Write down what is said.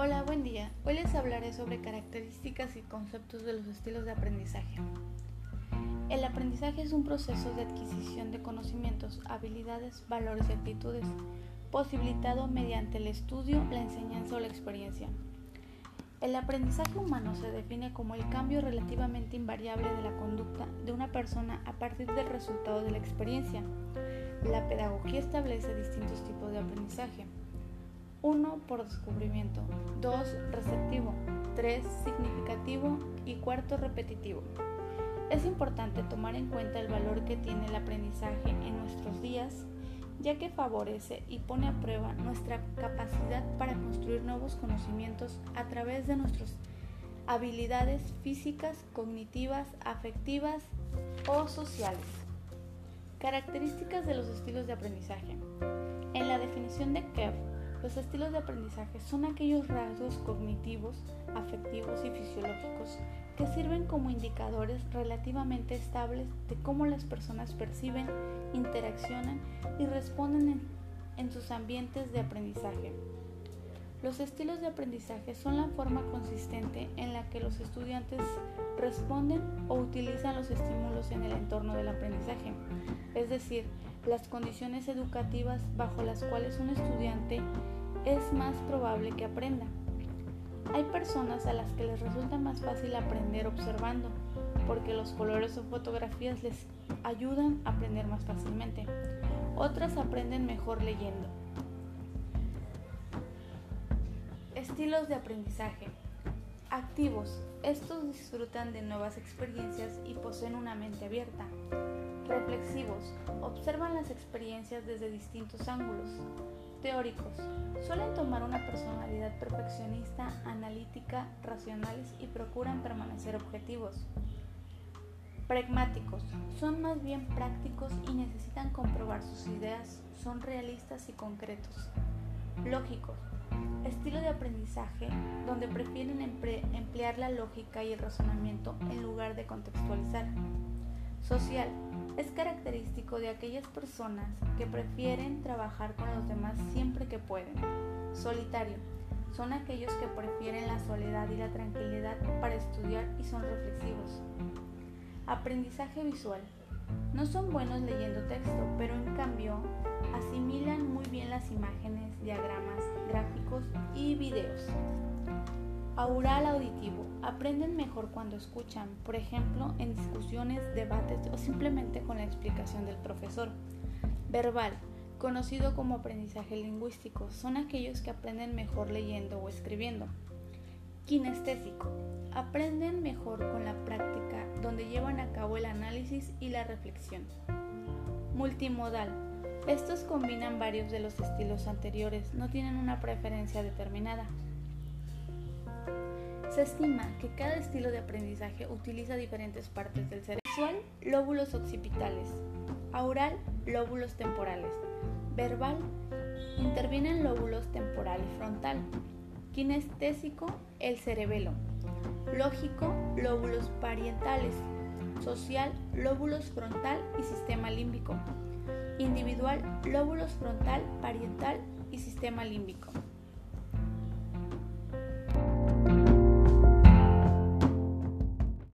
Hola, buen día. Hoy les hablaré sobre características y conceptos de los estilos de aprendizaje. El aprendizaje es un proceso de adquisición de conocimientos, habilidades, valores y actitudes, posibilitado mediante el estudio, la enseñanza o la experiencia. El aprendizaje humano se define como el cambio relativamente invariable de la conducta de una persona a partir del resultado de la experiencia. La pedagogía establece distintos tipos de aprendizaje 1 por descubrimiento, 2 receptivo, 3 significativo y cuarto repetitivo. Es importante tomar en cuenta el valor que tiene el aprendizaje en nuestros días, ya que favorece y pone a prueba nuestra capacidad para construir nuevos conocimientos a través de nuestras habilidades físicas, cognitivas, afectivas o sociales. Características de los estilos de aprendizaje. En la definición de Kev, los estilos de aprendizaje son aquellos rasgos cognitivos, afectivos y fisiológicos que sirven como indicadores relativamente estables de cómo las personas perciben, interaccionan y responden en, sus ambientes de aprendizaje. Los estilos de aprendizaje son la forma consistente en la que los estudiantes responden o utilizan los estímulos en el entorno del aprendizaje, es decir, las condiciones educativas bajo las cuales un estudiante es más probable que aprenda. Hay personas a las que les resulta más fácil aprender observando, porque los colores o fotografías les ayudan a aprender más fácilmente. Otras aprenden mejor leyendo. Estilos de aprendizaje. Activos. Estos disfrutan de nuevas experiencias y poseen una mente abierta. Reflexivos. Observan las experiencias desde distintos ángulos. Teóricos. Suelen tomar una personalidad perfeccionista, analítica, racionales y procuran permanecer objetivos. Pragmáticos. Son más bien prácticos y necesitan comprobar sus ideas. Son realistas y concretos. Lógicos. Estilo de aprendizaje donde prefieren emplear la lógica y el razonamiento en lugar de contextualizar. Social es característico de aquellas personas que prefieren trabajar con los demás siempre que pueden. Solitario. Son aquellos que prefieren la soledad y la tranquilidad para estudiar y son reflexivos. Aprendizaje visual. No son buenos leyendo texto, pero en cambio asimilan muy bien las imágenes, diagramas, gráficos y videos. Aural auditivo. Aprenden mejor cuando escuchan, por ejemplo, en discusiones, debates o simplemente con la explicación del profesor. Verbal. Conocido como aprendizaje lingüístico, son aquellos que aprenden mejor leyendo o escribiendo. Kinestésico. Aprenden mejor con la práctica, donde llevan a cabo el análisis y la reflexión. Multimodal. Estos combinan varios de los estilos anteriores, no tienen una preferencia determinada. Se estima que cada estilo de aprendizaje utiliza diferentes partes del cerebro. Visual, lóbulos occipitales. Aural, lóbulos temporales. Verbal, intervienen lóbulos temporal y frontal. Kinestésico, el cerebelo. Lógico, lóbulos parientales. Social, lóbulos frontal y sistema límbico. Individual, lóbulos frontal, parietal y sistema límbico.